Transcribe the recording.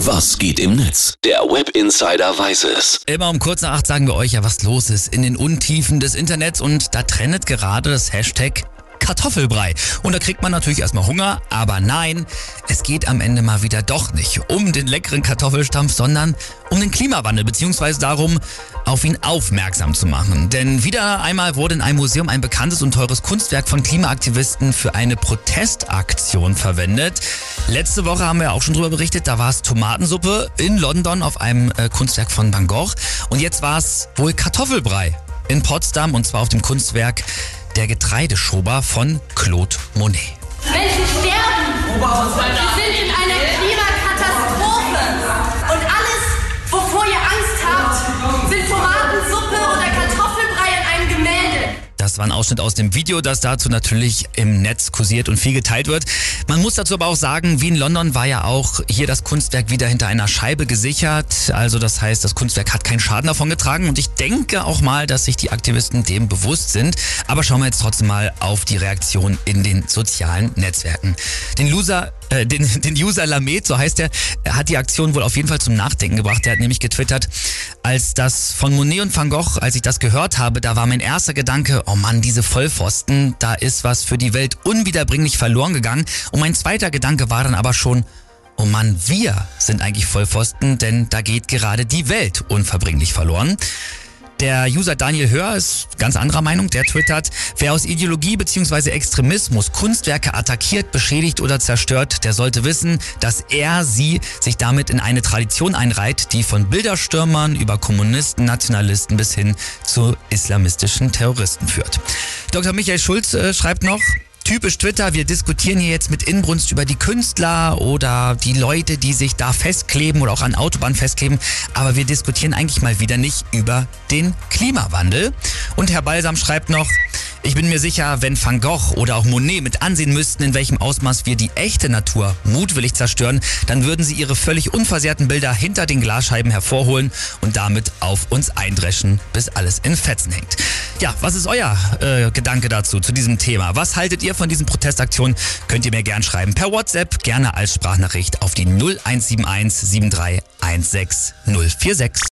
Was geht im Netz? Der Web Insider weiß es. Immer um kurz nach acht sagen wir euch ja, was los ist in den Untiefen des Internets und da trendet gerade das Hashtag Kartoffelbrei. Und da kriegt man natürlich erstmal Hunger, aber nein, es geht am Ende mal wieder doch nicht um den leckeren Kartoffelstampf, sondern um den Klimawandel, beziehungsweise darum, auf ihn aufmerksam zu machen. Denn wieder einmal wurde in einem Museum ein bekanntes und teures Kunstwerk von Klimaaktivisten für eine Protestaktion verwendet. Letzte Woche haben wir auch schon darüber berichtet, da war es Tomatensuppe in London auf einem äh, Kunstwerk von Van Gogh. Und jetzt war es wohl Kartoffelbrei in Potsdam und zwar auf dem Kunstwerk Der Getreideschober von Claude Monet. Menschen sterben. Wir sind in einer Klimakatastrophe. Das war ein Ausschnitt aus dem Video, das dazu natürlich im Netz kursiert und viel geteilt wird. Man muss dazu aber auch sagen, wie in London war ja auch hier das Kunstwerk wieder hinter einer Scheibe gesichert. Also das heißt, das Kunstwerk hat keinen Schaden davon getragen und ich denke auch mal, dass sich die Aktivisten dem bewusst sind. Aber schauen wir jetzt trotzdem mal auf die Reaktion in den sozialen Netzwerken. Den Loser äh, den, den User Lamet, so heißt er, hat die Aktion wohl auf jeden Fall zum Nachdenken gebracht. Er hat nämlich getwittert, als das von Monet und Van Gogh, als ich das gehört habe, da war mein erster Gedanke, oh Mann, diese Vollpfosten, da ist was für die Welt unwiederbringlich verloren gegangen. Und mein zweiter Gedanke war dann aber schon, oh Mann, wir sind eigentlich Vollpfosten, denn da geht gerade die Welt unverbringlich verloren. Der User Daniel Hör ist ganz anderer Meinung. Der twittert, wer aus Ideologie bzw. Extremismus Kunstwerke attackiert, beschädigt oder zerstört, der sollte wissen, dass er sie sich damit in eine Tradition einreiht, die von Bilderstürmern über Kommunisten, Nationalisten bis hin zu islamistischen Terroristen führt. Dr. Michael Schulz äh, schreibt noch, typisch Twitter, wir diskutieren hier jetzt mit Inbrunst über die Künstler oder die Leute, die sich da festkleben oder auch an Autobahnen festkleben, aber wir diskutieren eigentlich mal wieder nicht über den Klimawandel. Und Herr Balsam schreibt noch, ich bin mir sicher, wenn Van Gogh oder auch Monet mit ansehen müssten, in welchem Ausmaß wir die echte Natur mutwillig zerstören, dann würden sie ihre völlig unversehrten Bilder hinter den Glasscheiben hervorholen und damit auf uns eindreschen, bis alles in Fetzen hängt. Ja, was ist euer äh, Gedanke dazu, zu diesem Thema? Was haltet ihr von diesen Protestaktionen? Könnt ihr mir gern schreiben per WhatsApp, gerne als Sprachnachricht auf die 0171 73 16 046.